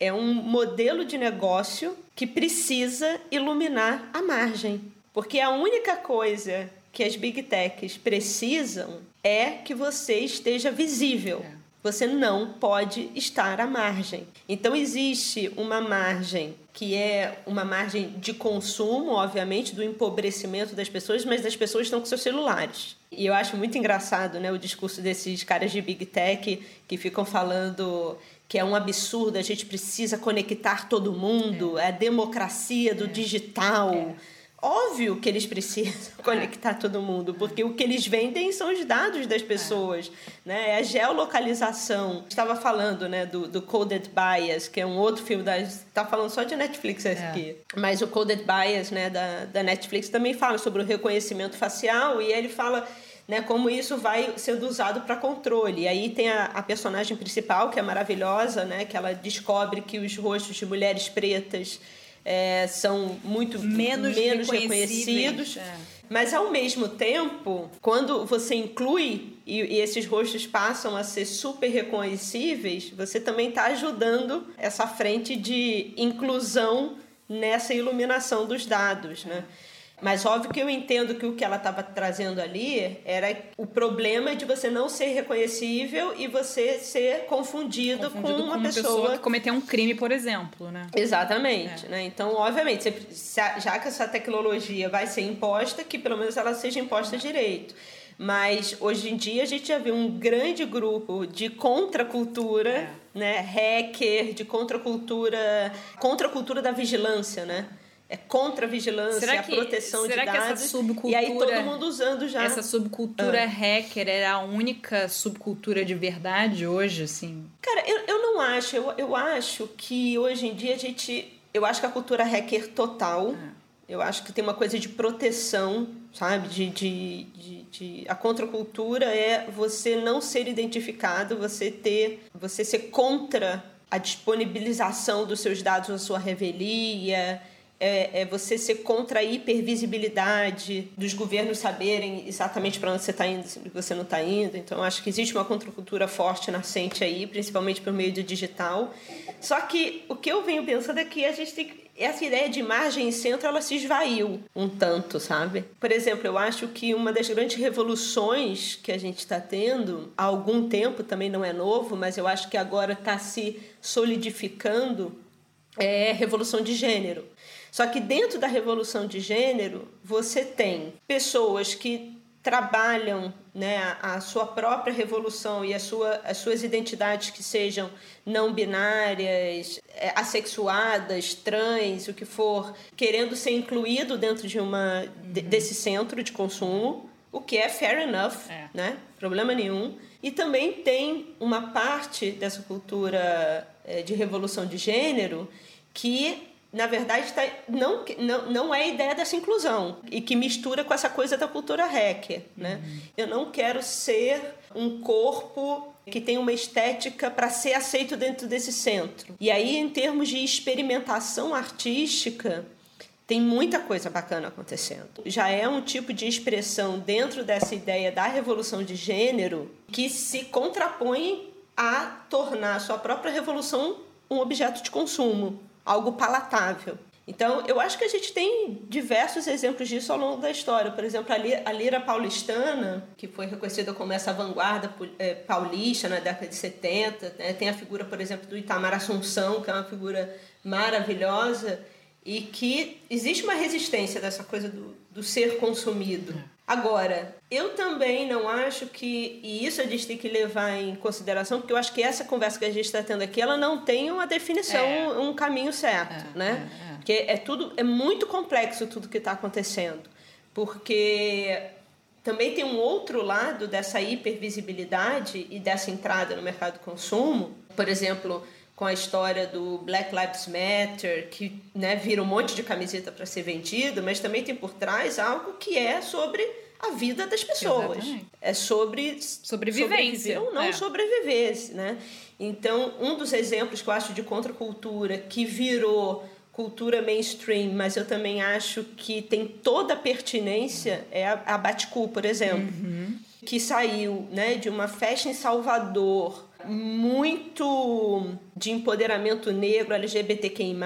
Speaker 4: é um modelo de negócio que precisa iluminar a margem. Porque a única coisa que as big techs precisam é que você esteja visível. É. Você não pode estar à margem. Então existe uma margem que é uma margem de consumo, obviamente, do empobrecimento das pessoas, mas as pessoas estão com seus celulares. E eu acho muito engraçado né, o discurso desses caras de Big Tech que ficam falando que é um absurdo, a gente precisa conectar todo mundo, é, é a democracia do é. digital. É. Óbvio que eles precisam *laughs* conectar todo mundo, porque o que eles vendem são os dados das pessoas, né? É a geolocalização. Estava falando, né, do, do Coded Bias, que é um outro filme da tá falando só de Netflix é. aqui. Mas o Coded Bias, né, da, da Netflix também fala sobre o reconhecimento facial e ele fala né, como isso vai sendo usado para controle. E aí tem a, a, personagem principal, que é maravilhosa, né, que ela descobre que os rostos de mulheres pretas é, são muito menos, menos reconhecidos. É. Mas ao mesmo tempo, quando você inclui e, e, esses rostos passam a ser super reconhecíveis, você também está ajudando essa frente de inclusão nessa iluminação dos dados, né? Mas óbvio que eu entendo que o que ela estava trazendo ali era o problema de você não ser reconhecível e você ser confundido, confundido com, uma, com uma pessoa... pessoa...
Speaker 3: que cometeu um crime, por exemplo, né?
Speaker 4: Exatamente, é. né? Então, obviamente, já que essa tecnologia vai ser imposta, que pelo menos ela seja imposta direito. Mas hoje em dia a gente já vê um grande grupo de contracultura, é. né? Hacker, de contracultura, contracultura da vigilância, né? É contra a vigilância, será que, a proteção
Speaker 3: será
Speaker 4: de
Speaker 3: que dados. Essa subcultura,
Speaker 4: e aí todo mundo usando já.
Speaker 3: Essa subcultura ah. hacker é a única subcultura de verdade hoje, assim?
Speaker 4: Cara, eu, eu não acho. Eu, eu acho que hoje em dia a gente. Eu acho que a cultura hacker total. Ah. Eu acho que tem uma coisa de proteção, sabe? De, de, de, de, a contracultura é você não ser identificado, você ter, você ser contra a disponibilização dos seus dados na sua revelia, é, é você ser contra a hipervisibilidade dos governos saberem exatamente para onde você está indo, e você não está indo. Então, acho que existe uma contracultura forte nascente aí, principalmente por meio do digital. Só que o que eu venho pensando é que a gente tem que essa ideia de margem e centro ela se esvaiu um tanto, sabe? Por exemplo, eu acho que uma das grandes revoluções que a gente está tendo há algum tempo, também não é novo, mas eu acho que agora está se solidificando, é a revolução de gênero. Só que dentro da revolução de gênero, você tem pessoas que trabalham né, a sua própria revolução e a sua, as suas identidades que sejam não binárias, é, assexuadas, trans, o que for, querendo ser incluído dentro de uma uhum. desse centro de consumo, o que é fair enough, é. né? Problema nenhum. E também tem uma parte dessa cultura é, de revolução de gênero que na verdade, tá, não, não, não é a ideia dessa inclusão e que mistura com essa coisa da cultura hacker. Né? Uhum. Eu não quero ser um corpo que tem uma estética para ser aceito dentro desse centro. E aí, em termos de experimentação artística, tem muita coisa bacana acontecendo. Já é um tipo de expressão dentro dessa ideia da revolução de gênero que se contrapõe a tornar a sua própria revolução um objeto de consumo algo palatável. Então, eu acho que a gente tem diversos exemplos disso ao longo da história. Por exemplo, a lira paulistana, que foi reconhecida como essa vanguarda é, paulista na década de 70. Né? Tem a figura, por exemplo, do Itamar Assunção, que é uma figura maravilhosa, e que existe uma resistência dessa coisa do, do ser consumido. Agora, eu também não acho que, e isso a gente tem que levar em consideração, porque eu acho que essa conversa que a gente está tendo aqui, ela não tem uma definição, é. um caminho certo, é, né? É, é. porque é tudo, é muito complexo tudo que está acontecendo, porque também tem um outro lado dessa hipervisibilidade e dessa entrada no mercado de consumo, por exemplo, com a história do Black Lives Matter, que né, vira um monte de camiseta para ser vendido, mas também tem por trás algo que é sobre a vida das pessoas. Exatamente. É sobre
Speaker 3: sobrevivência
Speaker 4: ou não
Speaker 3: é.
Speaker 4: sobreviver, né? Então, um dos exemplos que eu acho de contracultura que virou cultura mainstream, mas eu também acho que tem toda a pertinência é a, a Baticu, por exemplo, uhum. que saiu, né, de uma festa em Salvador muito de empoderamento negro, LGBTQI+.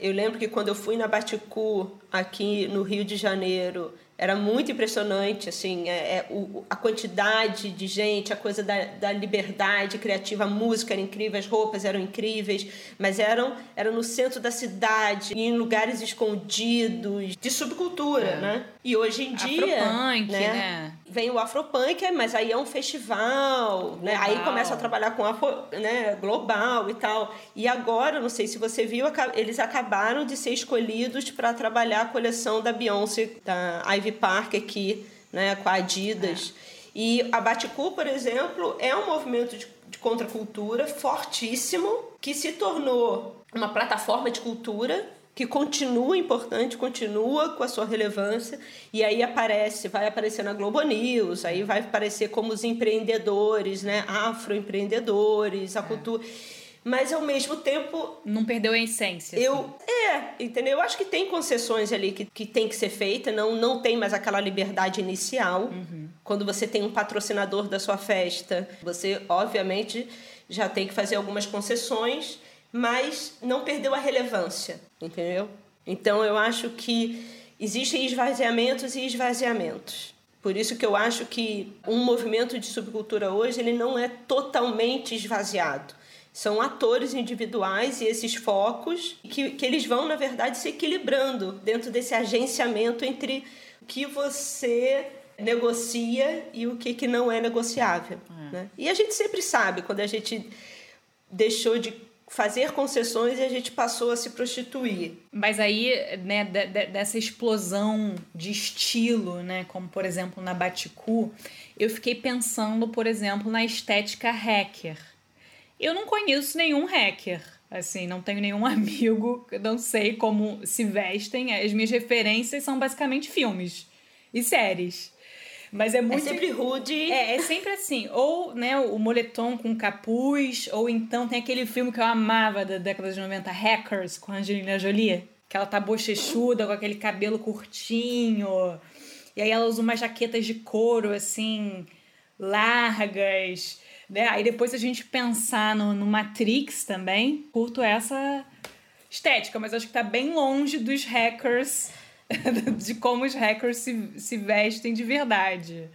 Speaker 4: Eu lembro que quando eu fui na Baticu, aqui no Rio de Janeiro, era muito impressionante, assim, é, é, o, a quantidade de gente, a coisa da, da liberdade criativa, a música era incrível, as roupas eram incríveis, mas eram, eram no centro da cidade, em lugares escondidos, de subcultura, é. né? E hoje em dia.
Speaker 3: Afropunk, né? né?
Speaker 4: Vem o Afropunk, mas aí é um festival, né? Aí começa a trabalhar com afro, né? global e tal. E agora, não sei se você viu, eles acabaram de ser escolhidos para trabalhar a coleção da Beyoncé, da Ivy Park aqui, né? Com a Adidas. É. E a Baticu, por exemplo, é um movimento de, de contracultura fortíssimo que se tornou uma plataforma de cultura que continua importante, continua com a sua relevância, e aí aparece, vai aparecer na Globo News, aí vai aparecer como os empreendedores, né, afroempreendedores, a é. cultura mas ao mesmo tempo.
Speaker 3: Não perdeu a essência.
Speaker 4: Eu. Assim. É, entendeu? Eu acho que tem concessões ali que, que tem que ser feita, não, não tem mais aquela liberdade inicial. Uhum. Quando você tem um patrocinador da sua festa, você, obviamente, já tem que fazer algumas concessões mas não perdeu a relevância, entendeu? Então eu acho que existem esvaziamentos e esvaziamentos. Por isso que eu acho que um movimento de subcultura hoje ele não é totalmente esvaziado. São atores individuais e esses focos que, que eles vão, na verdade, se equilibrando dentro desse agenciamento entre o que você negocia e o que, que não é negociável. É. Né? E a gente sempre sabe quando a gente deixou de fazer concessões e a gente passou a se prostituir.
Speaker 3: Mas aí, né, dessa explosão de estilo, né, como por exemplo na Baticu, eu fiquei pensando, por exemplo, na estética hacker. Eu não conheço nenhum hacker, assim, não tenho nenhum *laughs* amigo, não sei como se vestem. As minhas referências são basicamente filmes e séries. Mas é, é muito.
Speaker 4: É sempre rude.
Speaker 3: É, é sempre assim. Ou, né, o moletom com capuz, ou então tem aquele filme que eu amava da década de 90, Hackers, com a Angelina Jolie. Que ela tá bochechuda, com aquele cabelo curtinho. E aí ela usa umas jaquetas de couro, assim, largas. Né? Aí depois a gente pensar no, no Matrix também, curto essa estética, mas acho que tá bem longe dos hackers *laughs* de como os hackers se, se vestem de verdade.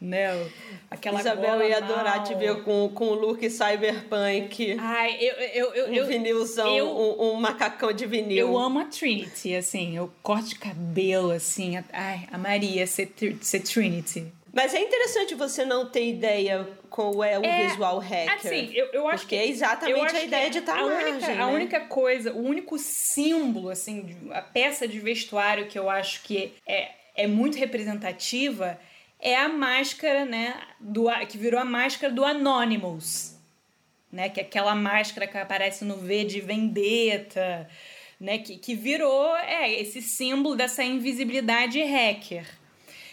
Speaker 3: Né?
Speaker 4: Aquela Isabel ia adorar te ver com, com o look cyberpunk.
Speaker 3: Ai, eu, eu, eu,
Speaker 4: um eu, vinilzão, eu, um, um, macacão de vinil.
Speaker 3: Eu amo a Trinity, assim, eu corte de cabelo, assim. Ai, a Maria ser, ser Trinity.
Speaker 4: Mas é interessante você não ter ideia qual é o é, visual hacker.
Speaker 3: Assim, eu, eu acho
Speaker 4: porque que é exatamente a ideia de estar a
Speaker 3: única,
Speaker 4: margem,
Speaker 3: A né? única coisa, o único símbolo, assim, a peça de vestuário que eu acho que é, é muito representativa é a máscara, né, do, que virou a máscara do Anonymous, né, que é aquela máscara que aparece no V de Vendetta, né, que, que virou é, esse símbolo dessa invisibilidade hacker.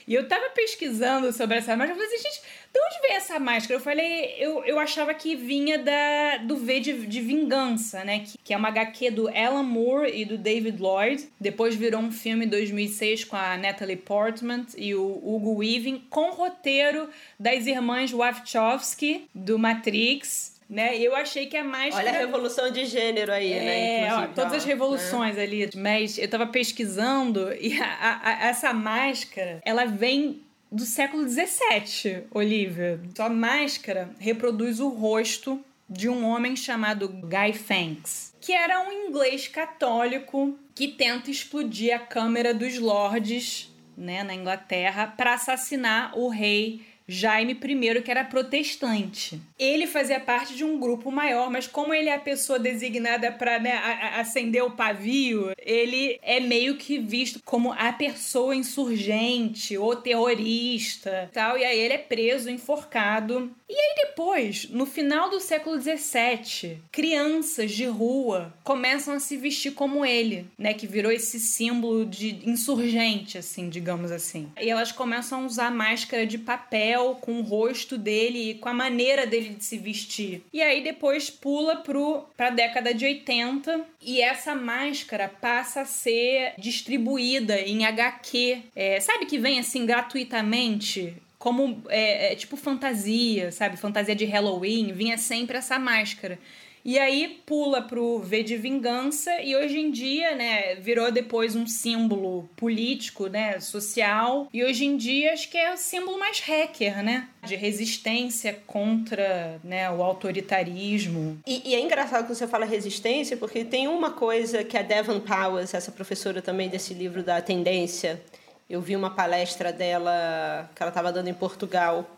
Speaker 3: E eu tava pesquisando sobre essa máscara, eu falei assim, gente, de onde veio essa máscara? Eu falei, eu, eu achava que vinha da, do V de, de Vingança, né? Que, que é uma HQ do Alan Moore e do David Lloyd. Depois virou um filme em 2006 com a Natalie Portman e o Hugo Weaving, com roteiro das irmãs Wachowski, do Matrix. Né? E eu achei que a máscara.
Speaker 4: Olha a revolução de gênero aí,
Speaker 3: é,
Speaker 4: né?
Speaker 3: Ó, todas as revoluções né? ali. Mas eu tava pesquisando e a, a, a, essa máscara, ela vem do século XVII, Olivia. Sua máscara reproduz o rosto de um homem chamado Guy Fawkes, que era um inglês católico que tenta explodir a Câmara dos Lordes, né, na Inglaterra, para assassinar o rei Jaime I, que era protestante. Ele fazia parte de um grupo maior, mas como ele é a pessoa designada para né, acender o pavio, ele é meio que visto como a pessoa insurgente ou terrorista, tal. E aí ele é preso, enforcado. E aí depois, no final do século XVII, crianças de rua começam a se vestir como ele, né, que virou esse símbolo de insurgente, assim, digamos assim. E elas começam a usar máscara de papel com o rosto dele e com a maneira dele de se vestir. E aí depois pula pro, pra década de 80 e essa máscara passa a ser distribuída em HQ. É, sabe que vem assim gratuitamente? Como é, é, tipo fantasia, sabe? Fantasia de Halloween, vinha sempre essa máscara. E aí pula pro V de Vingança e hoje em dia, né, virou depois um símbolo político, né, social. E hoje em dia acho que é o símbolo mais hacker, né? De resistência contra né, o autoritarismo.
Speaker 4: E, e é engraçado que você fala resistência, porque tem uma coisa que a Devon Powers, essa professora também desse livro da Tendência, eu vi uma palestra dela que ela estava dando em Portugal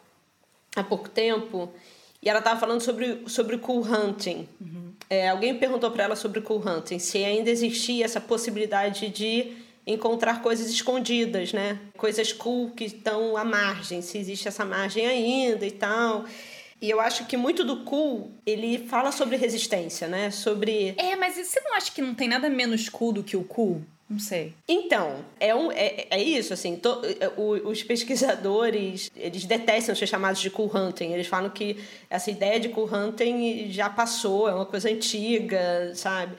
Speaker 4: há pouco tempo e ela estava falando sobre, sobre cool hunting. Uhum. É, alguém perguntou para ela sobre cool hunting, se ainda existia essa possibilidade de encontrar coisas escondidas, né? Coisas cool que estão à margem, se existe essa margem ainda e tal. E eu acho que muito do cool, ele fala sobre resistência, né? Sobre.
Speaker 3: É, mas você não acha que não tem nada menos cool do que o cool? Não sei.
Speaker 4: Então, é, um, é, é isso, assim, to, é, os pesquisadores, eles detestam ser chamados de cool hunting. Eles falam que essa ideia de cool hunting já passou, é uma coisa antiga, sabe?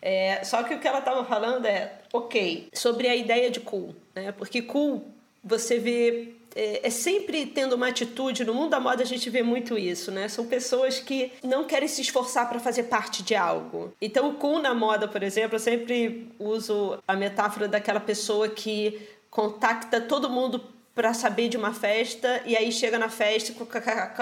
Speaker 4: É, só que o que ela estava falando é, ok, sobre a ideia de cool, né? Porque cool, você vê é, é, sempre tendo uma atitude. No mundo da moda a gente vê muito isso, né? São pessoas que não querem se esforçar para fazer parte de algo. Então, o cool na moda, por exemplo, eu sempre uso a metáfora daquela pessoa que contacta todo mundo para saber de uma festa e aí chega na festa com,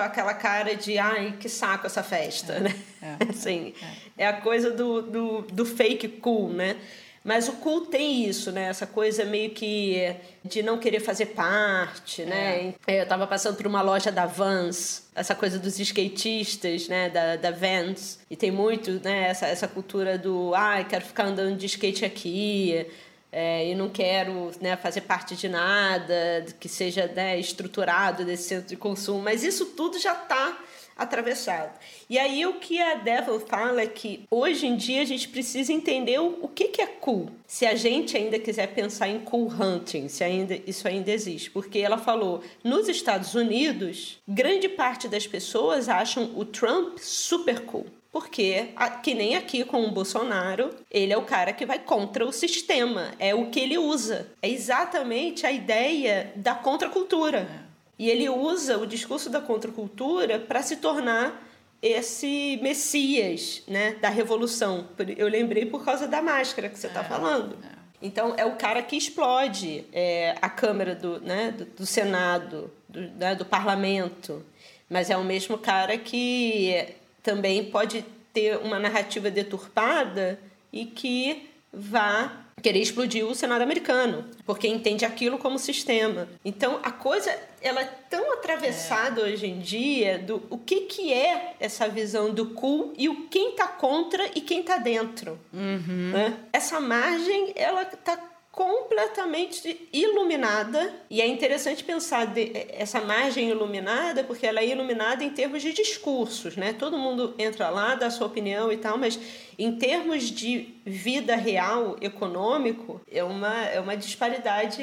Speaker 4: aquela cara de ai, que saco essa festa, é, né? É, *laughs* assim, é. é a coisa do, do, do fake cool, né? Mas o cool tem isso, né? Essa coisa meio que de não querer fazer parte, né? É. Eu tava passando por uma loja da Vans, essa coisa dos skatistas, né? Da, da Vans. E tem muito, né? Essa, essa cultura do, ai, ah, quero ficar andando de skate aqui. É, e não quero né, fazer parte de nada que seja né, estruturado desse centro de consumo. Mas isso tudo já está atravessado. E aí o que a Devil fala é que hoje em dia a gente precisa entender o, que, que é cool. Se a gente ainda quiser pensar em cool hunting, se ainda isso ainda existe. Porque ela falou, nos Estados Unidos, grande parte das pessoas acham o Trump super cool. Porque, que nem aqui com o Bolsonaro, ele é o cara que vai contra o sistema, é o que ele usa. É exatamente a ideia da contracultura. E ele usa o discurso da contracultura para se tornar esse messias né, da revolução. Eu lembrei por causa da máscara que você está é, falando. É. Então, é o cara que explode é, a Câmara do, né, do, do Senado, do, né, do parlamento. Mas é o mesmo cara que também pode ter uma narrativa deturpada e que vá querer explodir o Senado americano, porque entende aquilo como sistema. Então a coisa ela é tão atravessada é. hoje em dia do o que, que é essa visão do cool e o quem tá contra e quem tá dentro. Uhum. Né? Essa margem ela tá completamente iluminada e é interessante pensar de, essa margem iluminada porque ela é iluminada em termos de discursos, né? Todo mundo entra lá, dá sua opinião e tal, mas em termos de vida real, econômico, é uma, é uma disparidade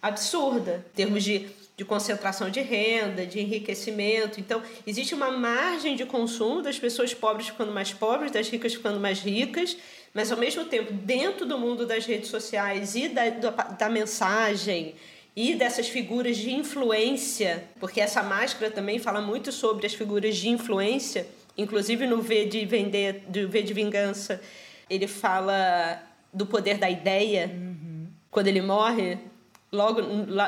Speaker 4: absurda. Em termos de de concentração de renda, de enriquecimento. Então, existe uma margem de consumo das pessoas pobres ficando mais pobres, das ricas ficando mais ricas, mas ao mesmo tempo, dentro do mundo das redes sociais e da, da mensagem e dessas figuras de influência, porque essa máscara também fala muito sobre as figuras de influência, inclusive no V de vender, do V de vingança, ele fala do poder da ideia. Uhum. Quando ele morre, Logo,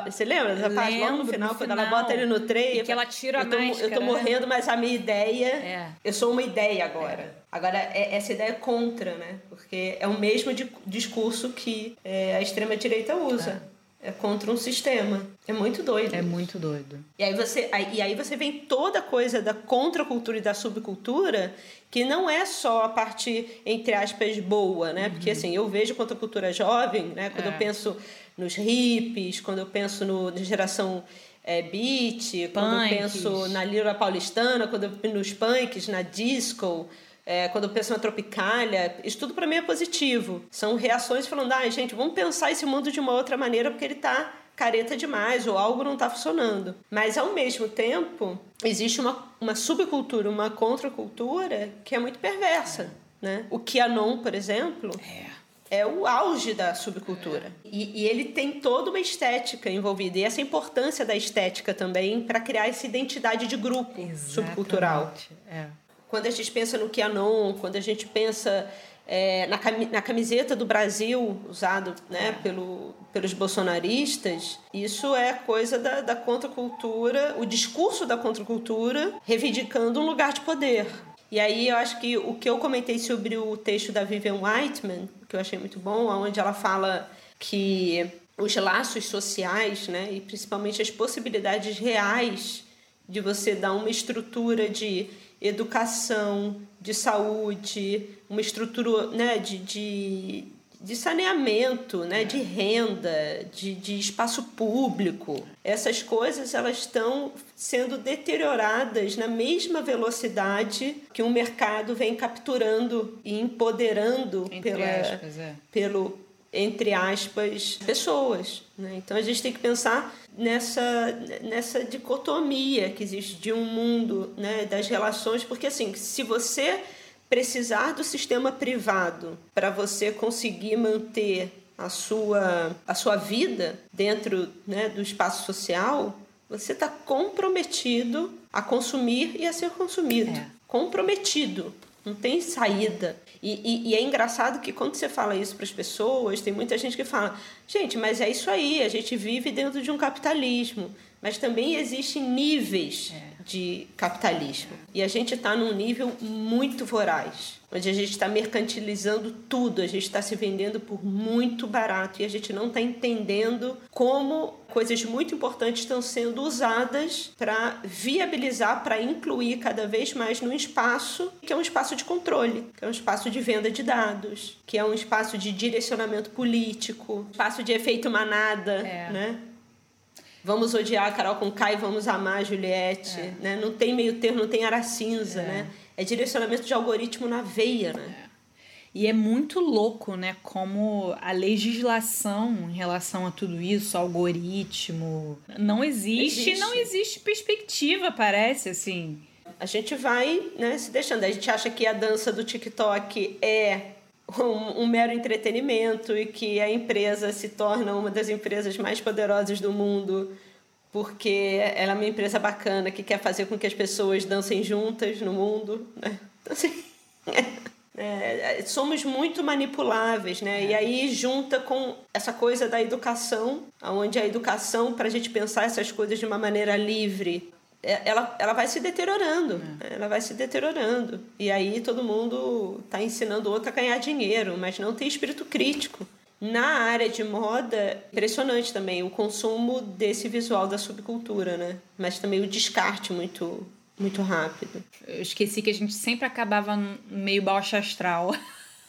Speaker 4: você lembra dessa parte? Logo no final, no quando final, ela bota ele no trem.
Speaker 3: E que ela tira
Speaker 4: a
Speaker 3: eu tô,
Speaker 4: máscara. Eu tô morrendo, mas a minha ideia. É. Eu sou uma ideia agora. É. Agora, é, essa ideia é contra, né? Porque é o mesmo discurso que é, a extrema-direita usa. É. Contra um sistema. É muito doido.
Speaker 3: É muito doido.
Speaker 4: E aí você, aí, e aí você vem toda a coisa da contracultura e da subcultura, que não é só a parte, entre aspas, boa, né? Uhum. Porque assim, eu vejo contracultura jovem, né? Quando é. eu penso nos hippies, quando eu penso no, na geração é, beat, quando eu penso na lira paulistana, quando eu penso nos punks, na disco, é, quando eu penso na Tropicália, isso tudo para mim é positivo. São reações falando, ah, gente, vamos pensar esse mundo de uma outra maneira porque ele está careta demais ou algo não está funcionando. Mas ao mesmo tempo, existe uma, uma subcultura, uma contracultura que é muito perversa. Né? O Kianon, por exemplo, é. é o auge da subcultura. E, e, ele tem toda uma estética envolvida. E essa importância da estética também para criar essa identidade de grupo Exatamente. subcultural. É quando a gente pensa no Kianon, quando a gente pensa é, na, na camiseta do Brasil, usado né, é. pelo, pelos bolsonaristas, isso é coisa da, da contracultura, o discurso da contracultura reivindicando um lugar de poder. E aí eu acho que o que eu comentei sobre o texto da Vivian Whiteman, que eu achei muito bom, onde ela fala que os laços sociais, né, e principalmente as possibilidades reais de você dar uma estrutura de educação, de saúde, uma estrutura né, de, de, de saneamento, né, de renda, de, de espaço público. Essas coisas elas estão sendo deterioradas na mesma velocidade que o mercado vem capturando e empoderando pela, aspas, é. pelo, entre aspas, pessoas. Né? Então a gente tem que pensar nessa, nessa dicotomia que existe de um mundo né, das relações, porque assim, se você precisar do sistema privado para você conseguir manter a sua, a sua vida dentro né, do espaço social, você está comprometido a consumir e a ser consumido. É. Comprometido. Não tem saída. E, e, e, é engraçado que quando você fala isso para as pessoas, tem muita gente que fala: gente, mas é isso aí, a gente vive dentro de um capitalismo. Mas também existem níveis é. De capitalismo. E a gente está num nível muito voraz, onde a gente está mercantilizando tudo, a gente está se vendendo por muito barato e a gente não está entendendo como coisas muito importantes estão sendo usadas para viabilizar, para incluir cada vez mais no espaço que é um espaço de controle, que é um espaço de venda de dados, que é um espaço de direcionamento político, espaço de efeito manada, é. né? Vamos odiar a Carol com Kai, vamos amar a Juliette, é. né? Não tem meio termo, não tem área cinza, é. né? É direcionamento de algoritmo na veia, né? É.
Speaker 3: E é muito louco, né? Como a legislação em relação a tudo isso, algoritmo, não existe, existe. não existe perspectiva, parece assim.
Speaker 4: A gente vai, né, se deixando. A gente acha que a dança do TikTok é um, um, mero entretenimento e que a empresa se torna uma das empresas mais poderosas do mundo porque ela é uma empresa bacana que quer fazer com que as pessoas dancem juntas no mundo. Né? Então, *laughs* assim, é, somos muito manipuláveis, né? É. E aí junta com essa coisa da educação, onde a educação, para a gente pensar essas coisas de uma maneira livre, é, ela, ela vai se deteriorando, é. ela vai se deteriorando. E aí todo mundo está ensinando outro a ganhar dinheiro, mas não tem espírito crítico. Na área de moda, impressionante também o consumo desse visual da subcultura, né? Mas também o descarte muito muito rápido.
Speaker 3: Eu esqueci que a gente sempre acabava meio baixa astral.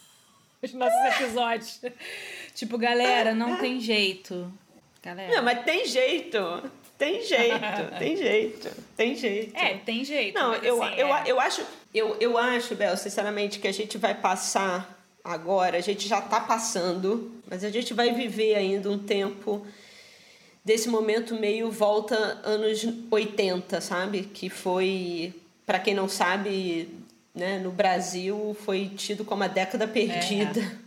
Speaker 3: *laughs* Os nossos episódios. tipo, galera, não tem jeito. Galera.
Speaker 4: Não, mas tem jeito. Tem jeito, tem jeito, tem jeito.
Speaker 3: É, tem jeito.
Speaker 4: Não, eu, assim, eu, é... eu, acho, eu, eu acho, Bel, sinceramente, que a gente vai passar agora, a gente já está passando, mas a gente vai viver ainda um tempo desse momento meio volta anos 80, sabe? Que foi, para quem não sabe, né, no Brasil foi tido como a década perdida. É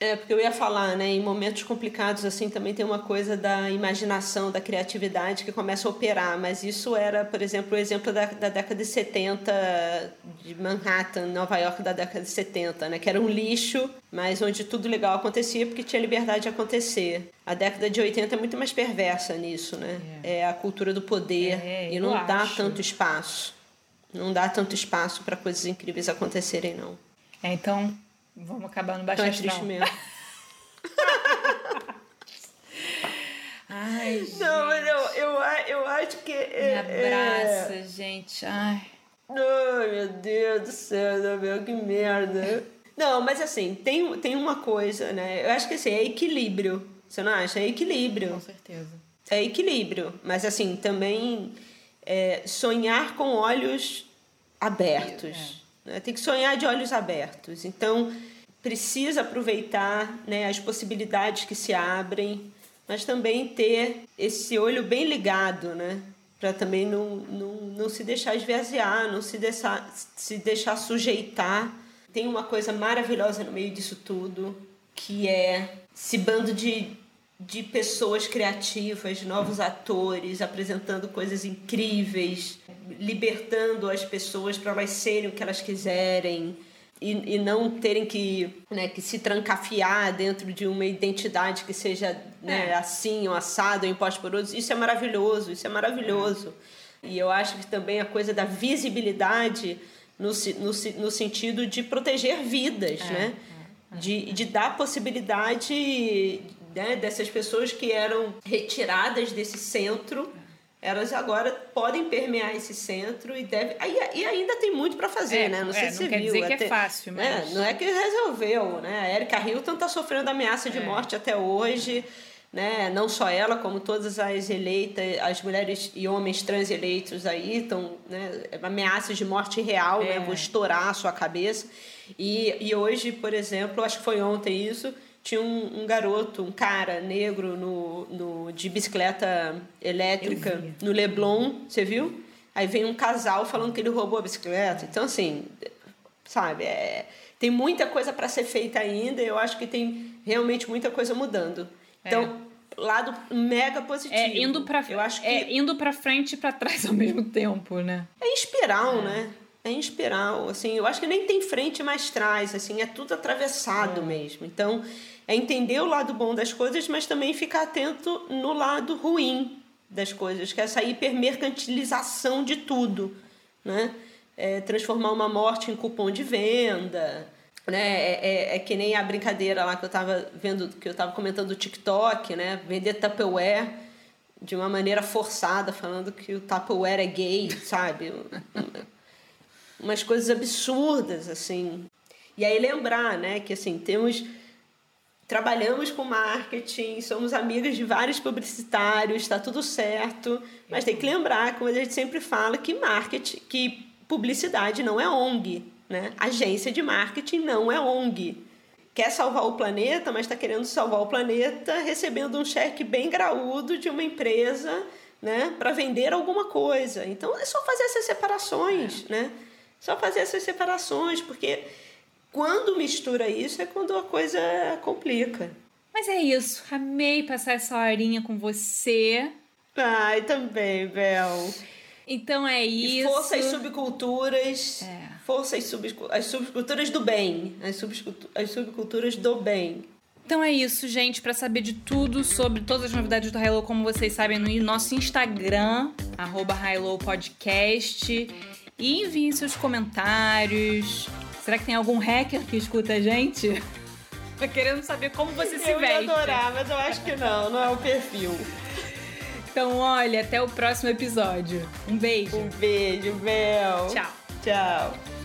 Speaker 4: É, porque eu ia falar, né? Em momentos complicados, assim, também tem uma coisa da imaginação, da criatividade que começa a operar. Mas isso era, por exemplo, o exemplo da, da década de 70 de Manhattan, Nova York da década de 70, né? Que era um lixo, mas onde tudo legal acontecia porque tinha liberdade de acontecer. A década de 80 é muito mais perversa nisso, né? É, é a cultura do poder é, e não dá acho. tanto espaço. Não dá tanto espaço para coisas incríveis acontecerem, não.
Speaker 3: É, então Vamos acabar no baixo
Speaker 4: é triste mesmo. *laughs*
Speaker 3: Ai,
Speaker 4: gente. Não, mas eu, eu, eu acho que.
Speaker 3: É, Me abraça, é... gente. Ai.
Speaker 4: Ai, meu Deus do céu, meu, que merda. Não, mas assim, tem, tem uma coisa, né? Eu acho que assim, é equilíbrio. Você não acha? É equilíbrio.
Speaker 3: Com certeza.
Speaker 4: É equilíbrio. Mas assim, também é, sonhar com olhos abertos. É. Né? Tem que sonhar de olhos abertos. Então, precisa aproveitar né, as possibilidades que se abrem, mas também ter esse olho bem ligado, né? Para também não, não, não se deixar esvaziar, não se deixar, se deixar sujeitar. Tem uma coisa maravilhosa no meio disso tudo, que é esse bando de, de pessoas criativas, novos atores, apresentando coisas incríveis, libertando as pessoas para elas serem o que elas quiserem e, e não terem que, né, que se trancafiar dentro de uma identidade que seja né, é. assim, ou assado, ou imposto por outros. Isso é maravilhoso, isso é maravilhoso. É. E eu acho que também a coisa da visibilidade no, no, no sentido de proteger vidas, é. né? É, é. De, de dar possibilidade né, dessas pessoas que eram retiradas desse centro elas agora podem permear esse centro e deve e, e ainda tem muito para fazer,
Speaker 3: é,
Speaker 4: né?
Speaker 3: Não sei é, se não quer viu. dizer que é fácil,
Speaker 4: né?
Speaker 3: mas...
Speaker 4: Não é que resolveu, né? A Erika Hilton está sofrendo ameaça de é. morte até hoje, né? Não só ela, como todas as eleitas, as mulheres e homens trans eleitos aí estão, né? Ameaças de morte real, né? É. Vou estourar a sua cabeça. E, e hoje, por exemplo, acho que foi ontem isso tinha um, um, garoto, um cara negro no, no, de bicicleta elétrica no Leblon, você viu? Aí vem um casal falando que ele roubou a bicicleta. Então, assim, sabe, é, tem muita coisa para ser feita ainda. Eu acho que tem realmente muita coisa mudando. Então, é. lado mega positivo.
Speaker 3: É, indo para eu acho é, que é indo para frente e para trás ao *laughs* mesmo tempo, né?
Speaker 4: É espiral, é. né? É em espiral, assim, eu acho que nem tem frente mais trás, assim, é tudo atravessado é. mesmo. Então, é entender o lado bom das coisas, mas também ficar atento no lado ruim das coisas, que é essa hipermercantilização de tudo, né? É transformar uma morte em cupom de venda, né? É, é, é, que nem a brincadeira lá que eu estava vendo, que eu estava comentando do TikTok, né? Vender Tupperware de uma maneira forçada, falando que o Tupperware é gay, sabe? *laughs* Umas coisas absurdas, assim. E aí lembrar, né, que assim, temos trabalhamos com marketing, somos amigas de vários publicitários, está tudo certo, mas tem que lembrar, como a gente sempre fala, que marketing, que publicidade não é ONG, né? Agência de marketing não é ONG. Quer salvar o planeta, mas está querendo salvar o planeta recebendo um cheque bem graúdo de uma empresa, né, para vender alguma coisa. Então é só fazer essas separações, né? Só fazer essas separações, porque quando mistura isso é quando a coisa complica.
Speaker 3: Mas é isso. Amei passar essa horinha com você.
Speaker 4: Ai, também, Bel.
Speaker 3: Então é isso.
Speaker 4: E força as subculturas. É. Força as, sub, as subculturas do bem. As, subculturas, as subculturas do bem.
Speaker 3: Então é isso, gente. Para saber de tudo sobre todas as novidades do Hilo, como vocês sabem, no nosso Instagram, arroba Podcast. E enviem seus comentários, Será que tem algum hacker que escuta a gente? Tô querendo saber como você se
Speaker 4: eu
Speaker 3: veste.
Speaker 4: Eu ia adorar, mas eu acho que não, não é o perfil.
Speaker 3: Então, olha, até o próximo episódio. Um beijo.
Speaker 4: Um beijo, Bel.
Speaker 3: Tchau.
Speaker 4: Tchau.